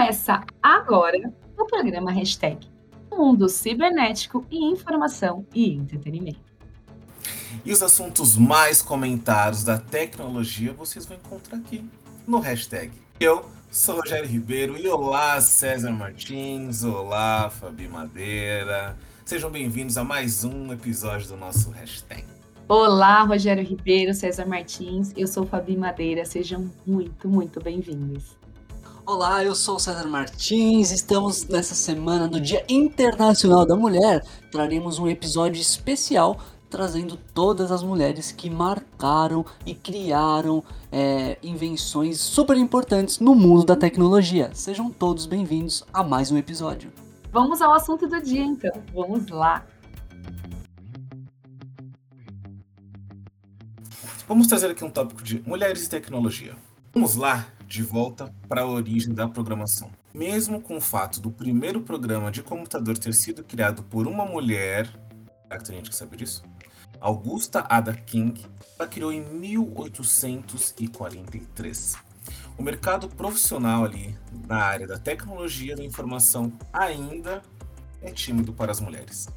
Começa agora o programa Hashtag Mundo Cibernético e Informação e Entretenimento. E os assuntos mais comentados da tecnologia vocês vão encontrar aqui no hashtag. Eu sou Rogério Ribeiro e olá César Martins, olá Fabi Madeira. Sejam bem-vindos a mais um episódio do nosso hashtag. Olá, Rogério Ribeiro, César Martins, eu sou Fabi Madeira, sejam muito, muito bem-vindos. Olá, eu sou César Martins. Estamos nessa semana do Dia Internacional da Mulher. Traremos um episódio especial trazendo todas as mulheres que marcaram e criaram é, invenções super importantes no mundo da tecnologia. Sejam todos bem-vindos a mais um episódio. Vamos ao assunto do dia, então. Vamos lá. Vamos trazer aqui um tópico de mulheres e tecnologia. Vamos lá, de volta para a origem da programação. Mesmo com o fato do primeiro programa de computador ter sido criado por uma mulher, será que tem gente que sabe disso? Augusta Ada King, ela criou em 1843. O mercado profissional ali na área da tecnologia da informação ainda é tímido para as mulheres.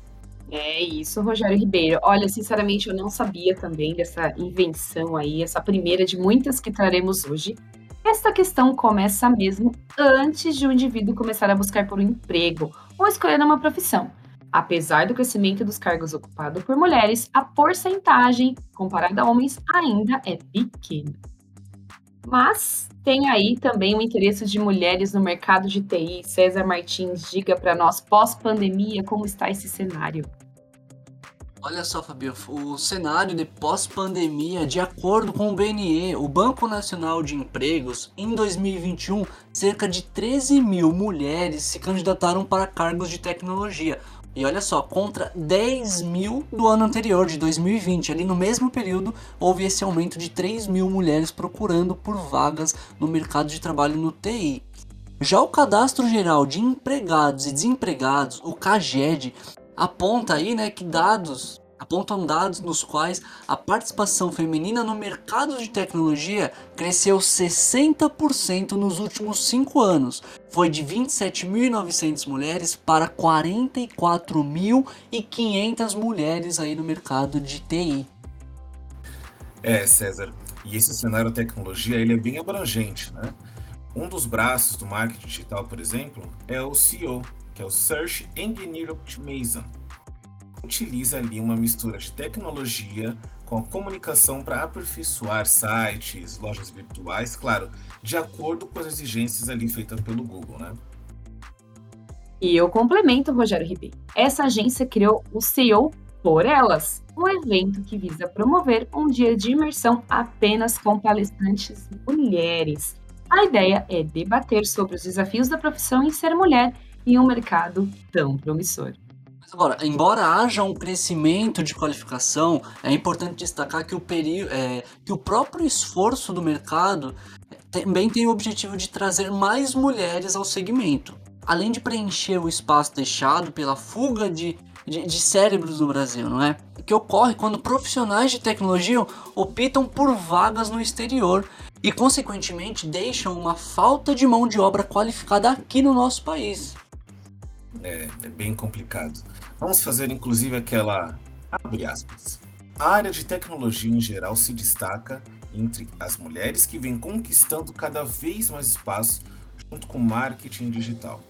É isso, Rogério Ribeiro. Olha, sinceramente, eu não sabia também dessa invenção aí, essa primeira de muitas que traremos hoje. Esta questão começa mesmo antes de um indivíduo começar a buscar por um emprego ou escolher uma profissão. Apesar do crescimento dos cargos ocupados por mulheres, a porcentagem comparada a homens ainda é pequena. Mas tem aí também o interesse de mulheres no mercado de TI. César Martins, diga para nós, pós-pandemia, como está esse cenário? Olha só, Fabio, o cenário de pós-pandemia, de acordo com o BNE, o Banco Nacional de Empregos, em 2021, cerca de 13 mil mulheres se candidataram para cargos de tecnologia. E olha só, contra 10 mil do ano anterior, de 2020. Ali no mesmo período, houve esse aumento de 3 mil mulheres procurando por vagas no mercado de trabalho no TI. Já o Cadastro Geral de Empregados e Desempregados, o CAGED, aponta aí, né, que dados apontam dados nos quais a participação feminina no mercado de tecnologia cresceu 60% nos últimos 5 anos. Foi de 27.900 mulheres para 44.500 mulheres aí no mercado de TI. É, César, e esse cenário da tecnologia ele é bem abrangente, né? Um dos braços do marketing digital, por exemplo, é o CEO, que é o Search Engine Optimization. Utiliza ali uma mistura de tecnologia com a comunicação para aperfeiçoar sites, lojas virtuais, claro, de acordo com as exigências ali feitas pelo Google, né? E eu complemento, Rogério Ribeiro. Essa agência criou o CEO por Elas, um evento que visa promover um dia de imersão apenas com palestrantes mulheres. A ideia é debater sobre os desafios da profissão em ser mulher em um mercado tão promissor. Agora, embora haja um crescimento de qualificação, é importante destacar que o, período, é, que o próprio esforço do mercado também tem o objetivo de trazer mais mulheres ao segmento, além de preencher o espaço deixado pela fuga de, de, de cérebros no Brasil, não é? Que ocorre quando profissionais de tecnologia optam por vagas no exterior e, consequentemente, deixam uma falta de mão de obra qualificada aqui no nosso país é, é bem complicado. Vamos fazer inclusive aquela abre aspas. A área de tecnologia em geral se destaca entre as mulheres que vêm conquistando cada vez mais espaço junto com marketing digital.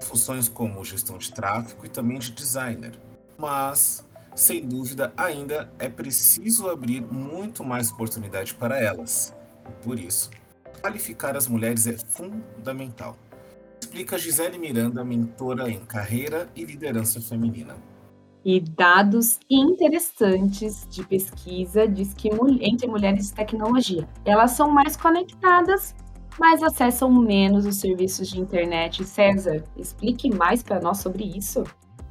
Funções como gestão de tráfego e também de designer. Mas, sem dúvida, ainda é preciso abrir muito mais oportunidade para elas. Por isso, qualificar as mulheres é fundamental explica Gisele Miranda, mentora em carreira e liderança feminina. E dados interessantes de pesquisa diz que entre mulheres e tecnologia, elas são mais conectadas, mas acessam menos os serviços de internet. César, explique mais para nós sobre isso.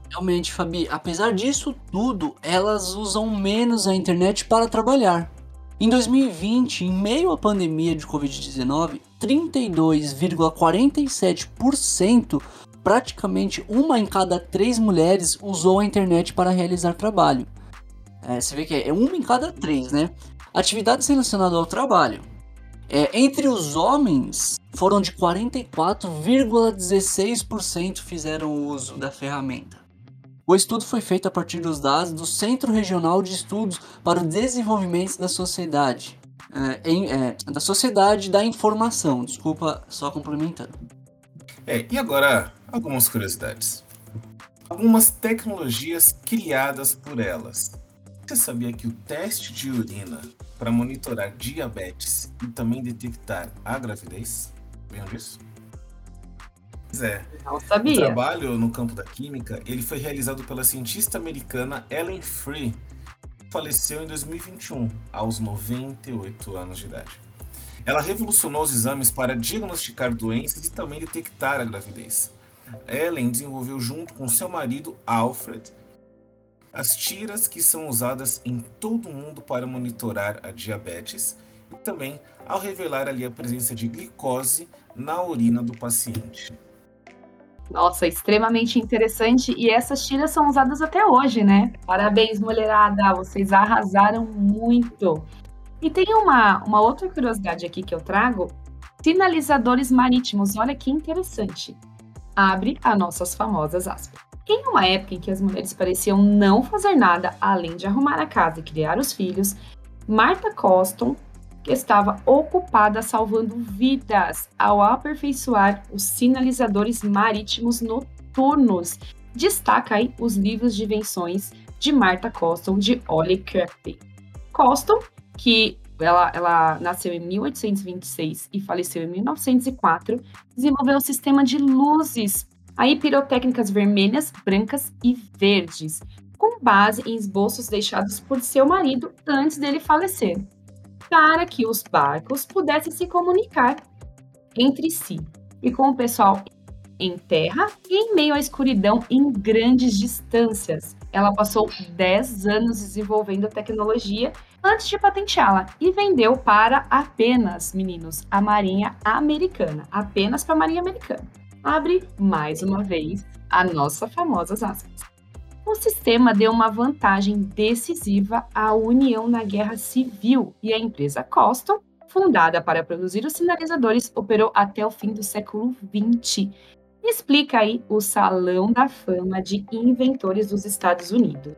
Realmente, Fabi, apesar disso tudo, elas usam menos a internet para trabalhar. Em 2020, em meio à pandemia de Covid-19, 32,47%, praticamente uma em cada três mulheres usou a internet para realizar trabalho. É, você vê que é uma em cada três, né? Atividades relacionadas ao trabalho. É, entre os homens, foram de 44,16% fizeram uso da ferramenta. O estudo foi feito a partir dos dados do Centro Regional de Estudos para o Desenvolvimento da Sociedade, é, em, é, da Sociedade da Informação. Desculpa, só complementando. É, e agora, algumas curiosidades. Algumas tecnologias criadas por elas. Você sabia que o teste de urina para monitorar diabetes e também detectar a gravidez? Viram disso? Pois é. Não O sabia. trabalho no campo da química ele foi realizado pela cientista americana Ellen Free, faleceu em 2021, aos 98 anos de idade. Ela revolucionou os exames para diagnosticar doenças e também detectar a gravidez. Ellen desenvolveu junto com seu marido Alfred as tiras que são usadas em todo o mundo para monitorar a diabetes e também ao revelar ali a presença de glicose na urina do paciente. Nossa, extremamente interessante. E essas tiras são usadas até hoje, né? Parabéns, mulherada. Vocês arrasaram muito. E tem uma, uma outra curiosidade aqui que eu trago: sinalizadores marítimos. Olha que interessante. Abre as nossas famosas aspas. Em uma época em que as mulheres pareciam não fazer nada além de arrumar a casa e criar os filhos, Martha Coston estava ocupada salvando vidas ao aperfeiçoar os sinalizadores marítimos noturnos. Destaca aí os livros de invenções de Martha Coston de Ollie Kirkby. Coston, que ela, ela nasceu em 1826 e faleceu em 1904, desenvolveu um sistema de luzes, aí pirotécnicas vermelhas, brancas e verdes, com base em esboços deixados por seu marido antes dele falecer para que os barcos pudessem se comunicar entre si e com o pessoal em terra e em meio à escuridão em grandes distâncias. Ela passou 10 anos desenvolvendo a tecnologia antes de patenteá-la e vendeu para apenas, meninos, a Marinha Americana. Apenas para a Marinha Americana. Abre mais uma vez a nossa famosa aspas. O sistema deu uma vantagem decisiva à União na Guerra Civil e a empresa Coston, fundada para produzir os sinalizadores, operou até o fim do século XX. Explica aí o Salão da Fama de Inventores dos Estados Unidos.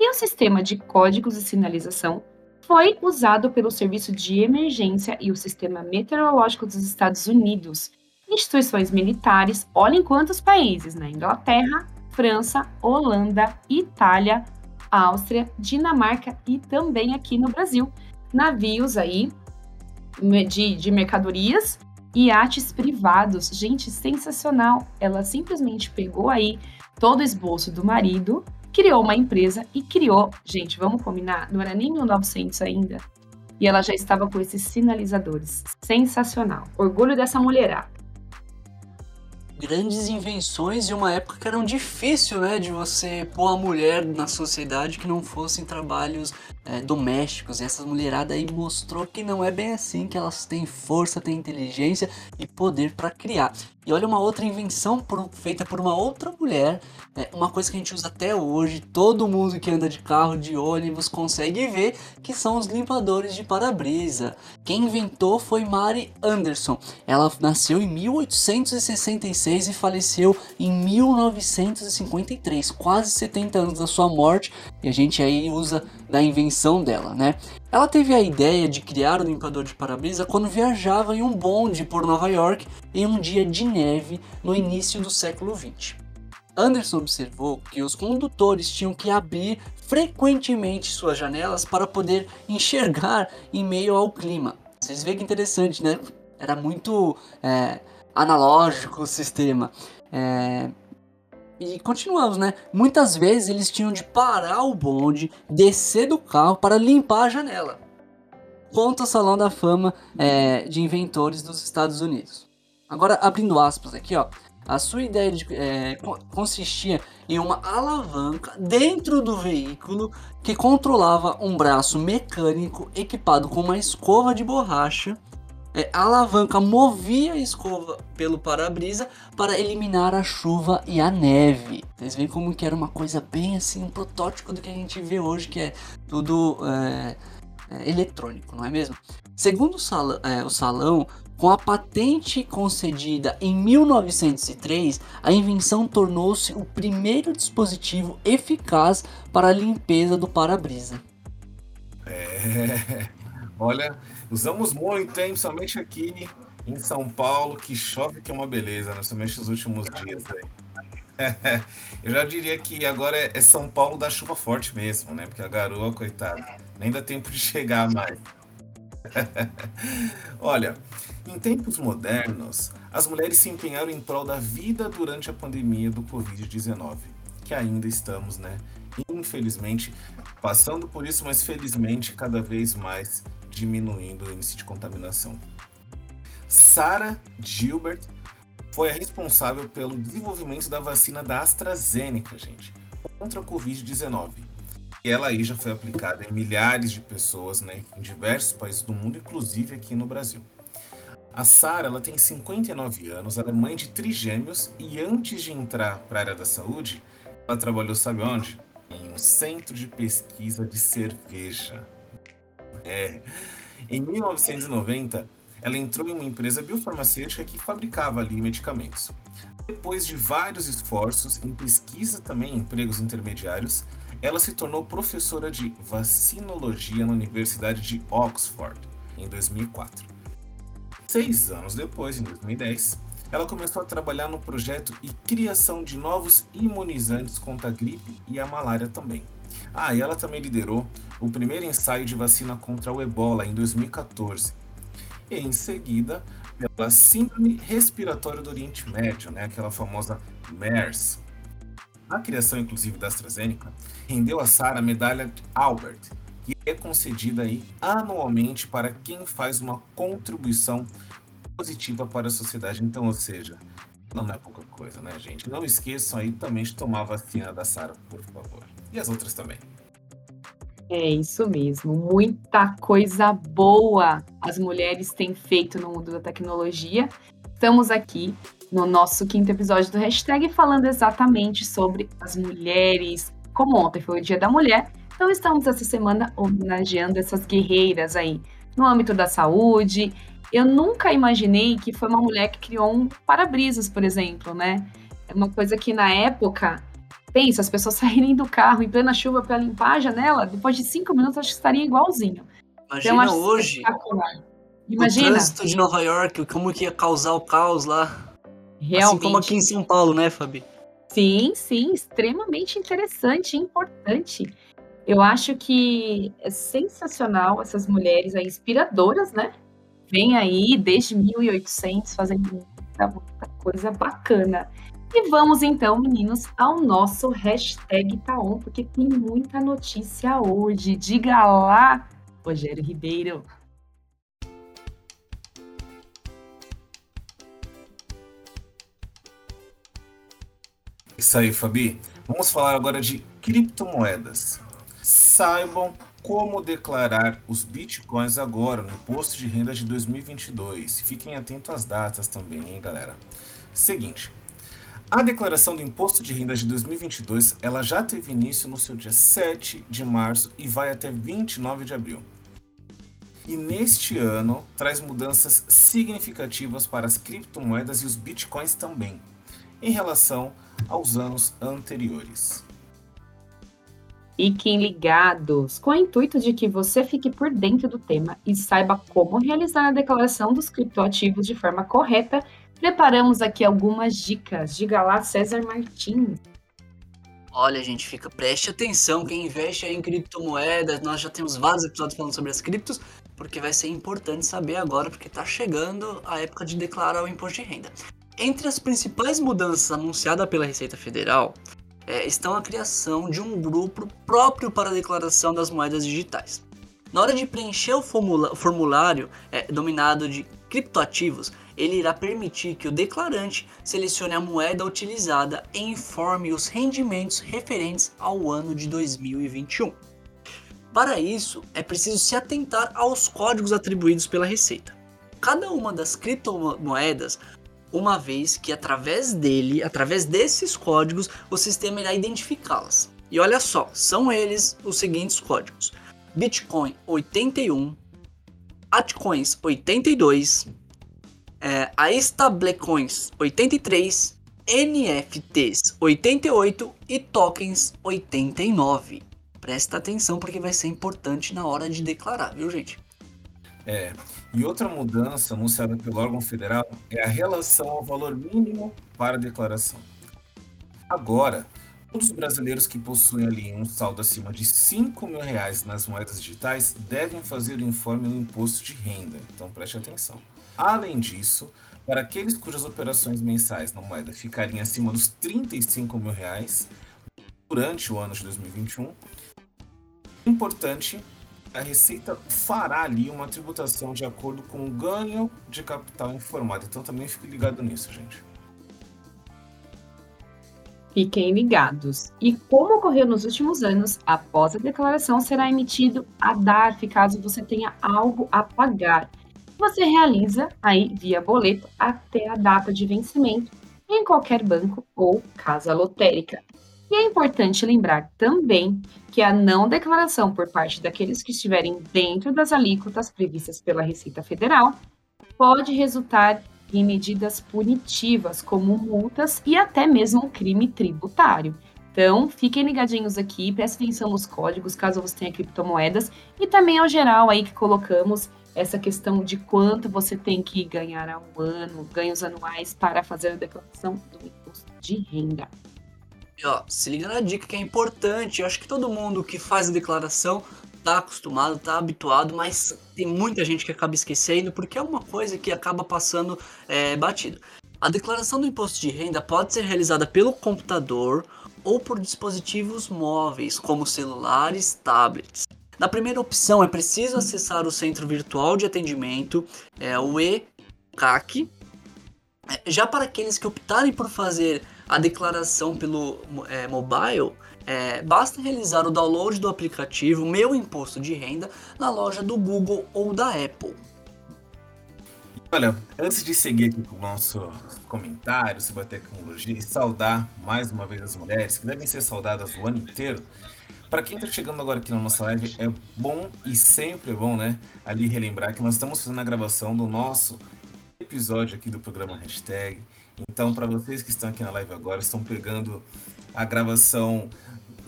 E o sistema de códigos de sinalização foi usado pelo Serviço de Emergência e o Sistema Meteorológico dos Estados Unidos, instituições militares, olhem quantos países, na Inglaterra, França, Holanda, Itália, Áustria, Dinamarca e também aqui no Brasil. Navios aí de, de mercadorias e iates privados. Gente, sensacional. Ela simplesmente pegou aí todo o esboço do marido, criou uma empresa e criou. Gente, vamos combinar? Não era nem 1900 ainda. E ela já estava com esses sinalizadores. Sensacional. Orgulho dessa mulherada grandes invenções de uma época que eram difícil, né, de você pôr a mulher na sociedade que não fossem trabalhos é, domésticos. E essa mulherada aí mostrou que não é bem assim, que elas têm força, têm inteligência e poder para criar. E olha uma outra invenção por, feita por uma outra mulher, é uma coisa que a gente usa até hoje, todo mundo que anda de carro, de ônibus consegue ver, que são os limpadores de para-brisa. Quem inventou foi Mary Anderson. Ela nasceu em 1866 e faleceu em 1953, quase 70 anos da sua morte, e a gente aí usa da invenção dela, né? Ela teve a ideia de criar o limpador de para-brisa quando viajava em um bonde por Nova York em um dia de neve no início do século 20. Anderson observou que os condutores tinham que abrir frequentemente suas janelas para poder enxergar em meio ao clima. Vocês veem que interessante, né? Era muito é, analógico o sistema. É, e continuamos, né? Muitas vezes eles tinham de parar o bonde, descer do carro para limpar a janela. Conta o Salão da Fama é, de Inventores dos Estados Unidos. Agora, abrindo aspas aqui, ó. A sua ideia de, é, consistia em uma alavanca dentro do veículo que controlava um braço mecânico equipado com uma escova de borracha é, a alavanca movia a escova pelo para-brisa para eliminar a chuva e a neve. Vocês veem como que era uma coisa bem assim, um protótipo do que a gente vê hoje, que é tudo é, é, eletrônico, não é mesmo? Segundo o, é, o salão, com a patente concedida em 1903, a invenção tornou-se o primeiro dispositivo eficaz para a limpeza do para-brisa. É, olha, usamos muito, hein? Somente aqui em São Paulo, que chove que é uma beleza, né? somente nos últimos dias aí. Eu já diria que agora é São Paulo da chuva forte mesmo, né? Porque a garoa, coitada, nem dá tempo de chegar mais. Olha, em tempos modernos, as mulheres se empenharam em prol da vida durante a pandemia do Covid-19, que ainda estamos, né? Infelizmente, passando por isso, mas felizmente cada vez mais diminuindo o índice de contaminação. Sarah Gilbert foi a responsável pelo desenvolvimento da vacina da AstraZeneca, gente, contra a Covid-19. E ela aí já foi aplicada em milhares de pessoas, né, em diversos países do mundo, inclusive aqui no Brasil. A Sara, ela tem 59 anos, ela é mãe de trigêmeos e antes de entrar para a área da saúde, ela trabalhou, sabe onde? Em um centro de pesquisa de cerveja. É. Em 1990, ela entrou em uma empresa biofarmacêutica que fabricava ali medicamentos. Depois de vários esforços em pesquisa também em empregos intermediários, ela se tornou professora de vacinologia na Universidade de Oxford em 2004. Seis anos depois, em 2010, ela começou a trabalhar no projeto e criação de novos imunizantes contra a gripe e a malária também. Ah, e ela também liderou o primeiro ensaio de vacina contra o ebola em 2014. E em seguida, pela Síndrome Respiratória do Oriente Médio, né, aquela famosa MERS. A criação, inclusive, da AstraZeneca rendeu a Sarah a medalha Albert, que é concedida aí anualmente para quem faz uma contribuição positiva para a sociedade. Então, ou seja, não é pouca coisa, né, gente? Não esqueçam aí também de tomar a vacina da Sara, por favor. E as outras também. É isso mesmo, muita coisa boa as mulheres têm feito no mundo da tecnologia. Estamos aqui no nosso quinto episódio do hashtag falando exatamente sobre as mulheres. Como ontem foi o Dia da Mulher, então, estamos essa semana homenageando essas guerreiras aí no âmbito da saúde. Eu nunca imaginei que foi uma mulher que criou um para-brisas, por exemplo, né? É uma coisa que na época, pensa, as pessoas saírem do carro em plena chuva para limpar a janela, depois de cinco minutos acho que estaria igualzinho. Imagina então, hoje. Imagina. O trânsito de Nova York, como que ia causar o caos lá. Realmente. Assim como aqui em São Paulo, né, Fabi? Sim, sim, extremamente interessante e importante. Eu acho que é sensacional essas mulheres aí, inspiradoras, né? Vem aí desde 1800 fazendo muita, muita coisa bacana. E vamos então, meninos, ao nosso hashtag Taon, porque tem muita notícia hoje. Diga lá, Rogério Ribeiro. Isso aí, Fabi. Vamos falar agora de criptomoedas saibam como declarar os bitcoins agora no imposto de renda de 2022. Fiquem atentos às datas também, hein, galera? Seguinte, a declaração do imposto de renda de 2022, ela já teve início no seu dia 7 de março e vai até 29 de abril. E neste ano traz mudanças significativas para as criptomoedas e os bitcoins também, em relação aos anos anteriores. Fiquem ligados, com o intuito de que você fique por dentro do tema e saiba como realizar a declaração dos criptoativos de forma correta, preparamos aqui algumas dicas. Diga lá, César Martins. Olha, gente, fica preste atenção quem investe em criptomoedas. Nós já temos vários episódios falando sobre as criptos, porque vai ser importante saber agora, porque está chegando a época de declarar o imposto de renda. Entre as principais mudanças anunciadas pela Receita Federal é, estão a criação de um grupo próprio para a declaração das moedas digitais. Na hora de preencher o formulário é, de criptoativos, ele irá permitir que o declarante selecione a moeda utilizada e informe os rendimentos referentes ao ano de 2021. Para isso, é preciso se atentar aos códigos atribuídos pela Receita. Cada uma das criptomoedas uma vez que através dele, através desses códigos, o sistema irá identificá-las. E olha só, são eles os seguintes códigos: Bitcoin 81, Altcoins 82, é, a Stablecoins 83, NFTs 88 e tokens 89. Presta atenção porque vai ser importante na hora de declarar, viu, gente? É. E outra mudança anunciada pelo órgão federal é a relação ao valor mínimo para a declaração. Agora, todos os brasileiros que possuem ali um saldo acima de 5 mil reais nas moedas digitais devem fazer o informe no imposto de renda. Então preste atenção. Além disso, para aqueles cujas operações mensais na moeda ficarem acima dos 35 mil reais durante o ano de 2021, é importante a Receita fará ali uma tributação de acordo com o ganho de capital informado. Então também fique ligado nisso, gente. Fiquem ligados. E como ocorreu nos últimos anos, após a declaração será emitido a DARF caso você tenha algo a pagar. Você realiza aí via boleto até a data de vencimento em qualquer banco ou casa lotérica. E é importante lembrar também que a não declaração por parte daqueles que estiverem dentro das alíquotas previstas pela Receita Federal pode resultar em medidas punitivas, como multas e até mesmo crime tributário. Então, fiquem ligadinhos aqui, prestem atenção nos códigos, caso você tenha criptomoedas, e também ao geral aí que colocamos essa questão de quanto você tem que ganhar ao ano, ganhos anuais para fazer a declaração do imposto de renda. E ó, se liga na dica que é importante. Eu acho que todo mundo que faz a declaração tá acostumado, tá habituado, mas tem muita gente que acaba esquecendo porque é uma coisa que acaba passando é, batido. A declaração do imposto de renda pode ser realizada pelo computador ou por dispositivos móveis, como celulares, tablets. Na primeira opção é preciso acessar o Centro Virtual de Atendimento, é, o ECAC. É, já para aqueles que optarem por fazer a declaração pelo é, mobile, é, basta realizar o download do aplicativo Meu Imposto de Renda na loja do Google ou da Apple. Olha, antes de seguir aqui com o nosso comentário sobre a tecnologia e saudar mais uma vez as mulheres, que devem ser saudadas o ano inteiro, para quem está chegando agora aqui na nossa live, é bom e sempre é bom, né, ali relembrar que nós estamos fazendo a gravação do nosso episódio aqui do programa Hashtag, então, para vocês que estão aqui na live agora, estão pegando a gravação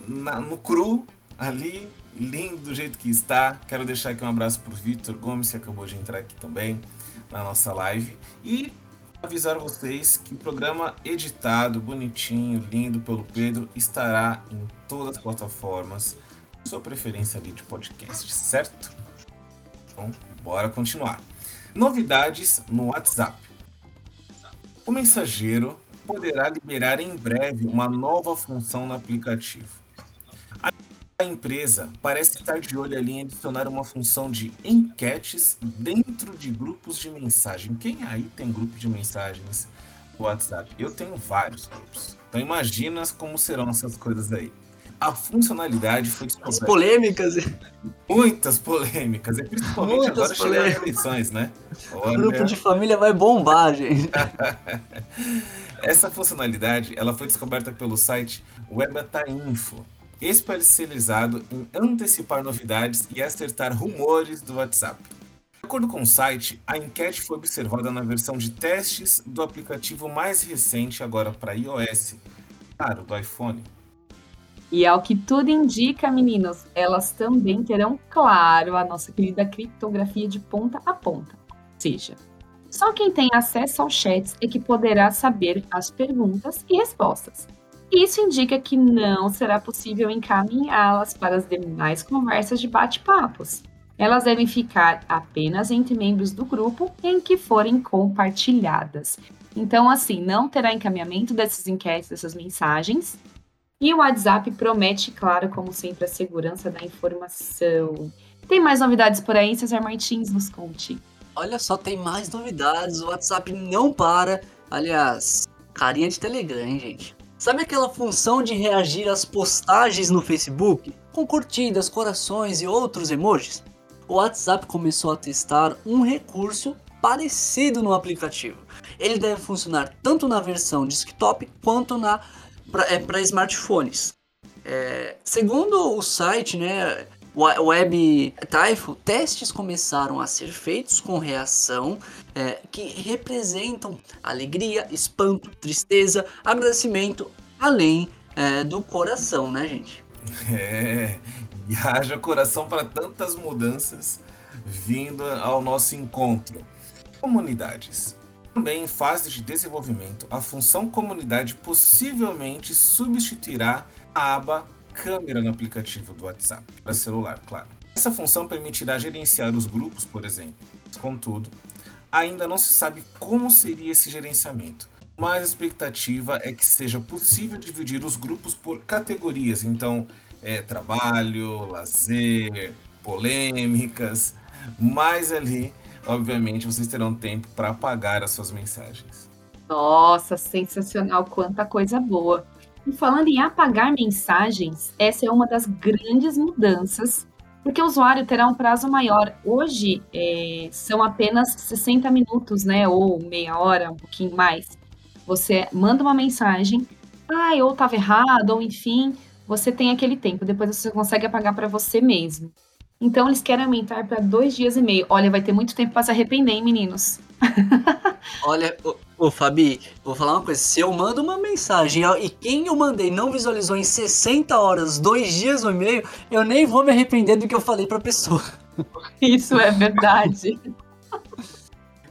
na, no cru, ali, lindo do jeito que está. Quero deixar aqui um abraço para o Vitor Gomes, que acabou de entrar aqui também na nossa live. E avisar vocês que o programa editado, bonitinho, lindo pelo Pedro, estará em todas as plataformas, sua preferência ali de podcast, certo? Então, bora continuar. Novidades no WhatsApp. O mensageiro poderá liberar em breve uma nova função no aplicativo. A empresa parece estar de olho ali em adicionar uma função de enquetes dentro de grupos de mensagem. Quem aí tem grupo de mensagens no WhatsApp? Eu tenho vários grupos. Então imagina como serão essas coisas aí a funcionalidade foi descoberta. As polêmicas. Muitas polêmicas, e principalmente Muitas agora chegando as eleições, né? Olha... O grupo de família vai bombar, gente. Essa funcionalidade ela foi descoberta pelo site Webata Info, especializado em antecipar novidades e acertar rumores do WhatsApp. De acordo com o site, a enquete foi observada na versão de testes do aplicativo mais recente agora para iOS, claro, do iPhone. E ao que tudo indica, meninos, elas também terão, claro, a nossa querida criptografia de ponta a ponta. Ou seja, só quem tem acesso aos chats é que poderá saber as perguntas e respostas. Isso indica que não será possível encaminhá-las para as demais conversas de bate-papos. Elas devem ficar apenas entre membros do grupo em que forem compartilhadas. Então, assim, não terá encaminhamento dessas enquetes, dessas mensagens, e o WhatsApp promete, claro, como sempre, a segurança da informação. Tem mais novidades por aí, Cesar Martins? Nos conte. Olha só, tem mais novidades. O WhatsApp não para. Aliás, carinha de Telegram, hein, gente? Sabe aquela função de reagir às postagens no Facebook? Com curtidas, corações e outros emojis? O WhatsApp começou a testar um recurso parecido no aplicativo. Ele deve funcionar tanto na versão desktop quanto na para é, smartphones. É, segundo o site, né, Web Typho, testes começaram a ser feitos com reação é, que representam alegria, espanto, tristeza, agradecimento, além é, do coração, né, gente? É, e haja coração para tantas mudanças vindo ao nosso encontro. Comunidades. Também em fase de desenvolvimento, a função comunidade possivelmente substituirá a aba câmera no aplicativo do WhatsApp, para celular, claro. Essa função permitirá gerenciar os grupos, por exemplo. Contudo, ainda não se sabe como seria esse gerenciamento, mas a expectativa é que seja possível dividir os grupos por categorias, então, é, trabalho, lazer, polêmicas, mas ali, obviamente, vocês terão tempo para apagar as suas mensagens. Nossa, sensacional, quanta coisa boa. E falando em apagar mensagens, essa é uma das grandes mudanças, porque o usuário terá um prazo maior. Hoje é, são apenas 60 minutos, né? Ou meia hora, um pouquinho mais. Você manda uma mensagem, ah, ou estava errado, ou enfim, você tem aquele tempo. Depois você consegue apagar para você mesmo. Então eles querem aumentar para dois dias e meio. Olha, vai ter muito tempo para se arrepender, hein, meninos? Olha, Ô, Fabi, vou falar uma coisa. Se eu mando uma mensagem e quem eu mandei não visualizou em 60 horas, dois dias ou meio, eu nem vou me arrepender do que eu falei pra pessoa. Isso é verdade.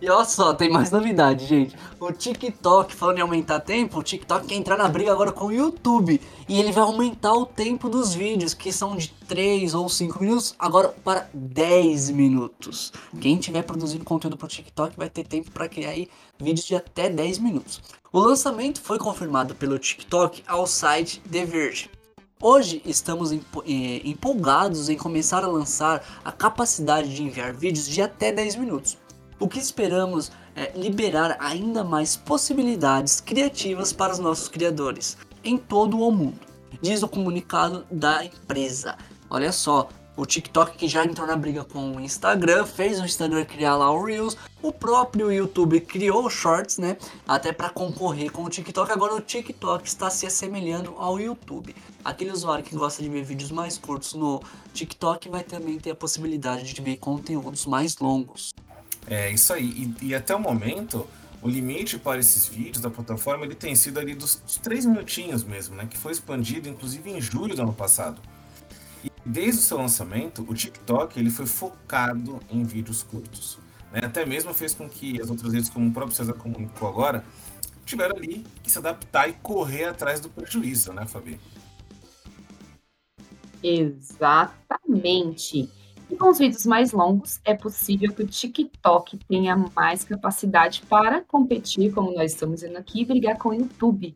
E olha só, tem mais novidade, gente. O TikTok, falando em aumentar tempo, o TikTok quer entrar na briga agora com o YouTube. E ele vai aumentar o tempo dos vídeos, que são de 3 ou 5 minutos, agora para 10 minutos. Quem tiver produzindo conteúdo para o TikTok vai ter tempo para criar aí vídeos de até 10 minutos. O lançamento foi confirmado pelo TikTok ao site The Verge. Hoje estamos eh, empolgados em começar a lançar a capacidade de enviar vídeos de até 10 minutos. O que esperamos é liberar ainda mais possibilidades criativas para os nossos criadores em todo o mundo, diz o comunicado da empresa. Olha só, o TikTok que já entrou na briga com o Instagram, fez o Instagram criar lá o Reels, o próprio YouTube criou o Shorts, né? Até para concorrer com o TikTok. Agora o TikTok está se assemelhando ao YouTube. Aquele usuário que gosta de ver vídeos mais curtos no TikTok vai também ter a possibilidade de ver conteúdos mais longos. É isso aí. E, e, até o momento, o limite para esses vídeos da plataforma ele tem sido ali dos, 3 minutinhos mesmo, né? Que foi expandido inclusive em julho do ano passado. E desde o seu lançamento, o TikTok ele foi focado em vídeos curtos. Né? Até mesmo fez com que as outras redes, como o próprio César comunicou agora, tiveram ali que se adaptar e correr atrás do prejuízo, né, Fabi? Exatamente. E com os vídeos mais longos, é possível que o TikTok tenha mais capacidade para competir, como nós estamos vendo aqui, e brigar com o YouTube,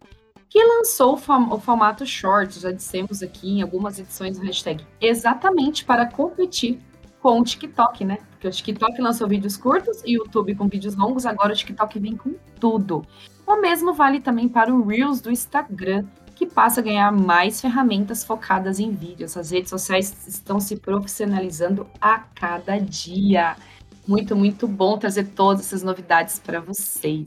que lançou o, fam o formato Shorts, já dissemos aqui em algumas edições do hashtag, exatamente para competir com o TikTok, né? Porque o TikTok lançou vídeos curtos e o YouTube com vídeos longos, agora o TikTok vem com tudo. O mesmo vale também para o Reels do Instagram, que passa a ganhar mais ferramentas focadas em vídeos. As redes sociais estão se profissionalizando a cada dia. Muito, muito bom trazer todas essas novidades para vocês.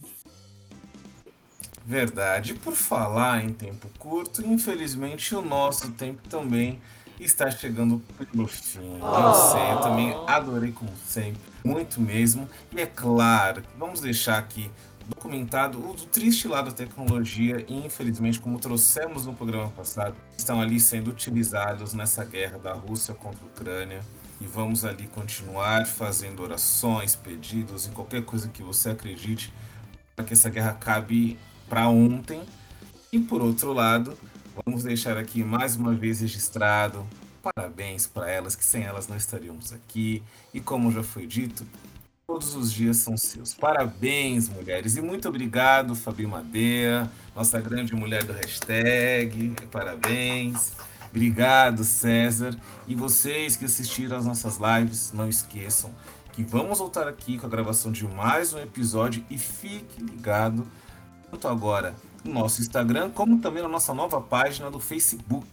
Verdade. Por falar em tempo curto, infelizmente o nosso tempo também está chegando pelo fim. Oh. Eu sei, eu também adorei como sempre, muito mesmo. E é claro, vamos deixar aqui documentado o triste lado da tecnologia e, infelizmente, como trouxemos no programa passado, estão ali sendo utilizados nessa guerra da Rússia contra a Ucrânia. E vamos ali continuar fazendo orações, pedidos e qualquer coisa que você acredite para que essa guerra acabe para ontem. E por outro lado, vamos deixar aqui mais uma vez registrado parabéns para elas, que sem elas não estaríamos aqui. E como já foi dito, Todos os dias são seus. Parabéns, mulheres. E muito obrigado, Fabi Madeira, nossa grande mulher do hashtag. Parabéns. Obrigado, César. E vocês que assistiram às nossas lives, não esqueçam que vamos voltar aqui com a gravação de mais um episódio e fique ligado tanto agora no nosso Instagram como também na nossa nova página do Facebook.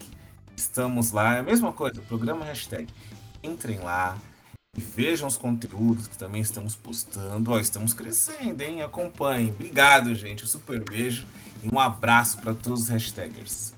Estamos lá, é a mesma coisa, programa hashtag. Entrem lá, vejam os conteúdos que também estamos postando. Ó, estamos crescendo, hein? Acompanhem. Obrigado, gente. Um super beijo e um abraço para todos os hashtagers.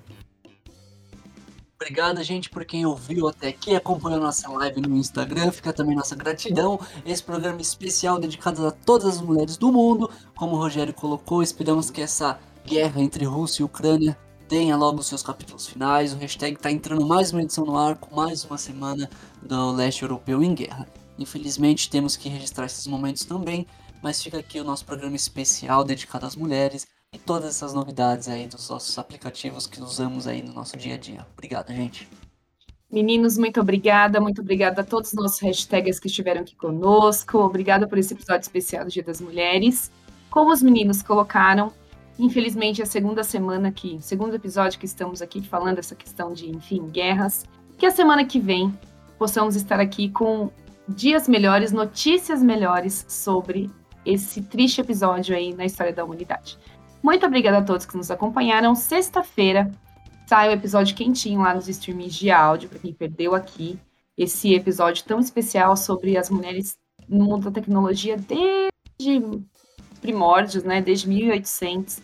Obrigado, gente, por quem ouviu até aqui, acompanhou nossa live no Instagram. Fica também nossa gratidão. Esse programa especial dedicado a todas as mulheres do mundo. Como o Rogério colocou, esperamos que essa guerra entre Rússia e Ucrânia tenha logo seus capítulos finais. O hashtag está entrando mais uma edição no ar, com mais uma semana do leste europeu em guerra. Infelizmente, temos que registrar esses momentos também, mas fica aqui o nosso programa especial dedicado às mulheres e todas essas novidades aí dos nossos aplicativos que usamos aí no nosso dia a dia. Obrigado, gente. Meninos, muito obrigada, muito obrigada a todos os nossos hashtags que estiveram aqui conosco. Obrigada por esse episódio especial do Dia das Mulheres. Como os meninos colocaram, infelizmente é a segunda semana aqui, segundo episódio que estamos aqui falando essa questão de, enfim, guerras. Que a semana que vem possamos estar aqui com dias melhores, notícias melhores sobre esse triste episódio aí na história da humanidade. Muito obrigada a todos que nos acompanharam. Sexta-feira sai o episódio quentinho lá nos streamings de áudio, para quem perdeu aqui esse episódio tão especial sobre as mulheres no mundo da tecnologia desde primórdios, né, desde 1800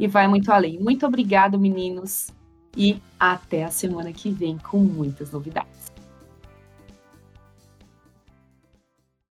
e vai muito além. Muito obrigado, meninos, e até a semana que vem com muitas novidades.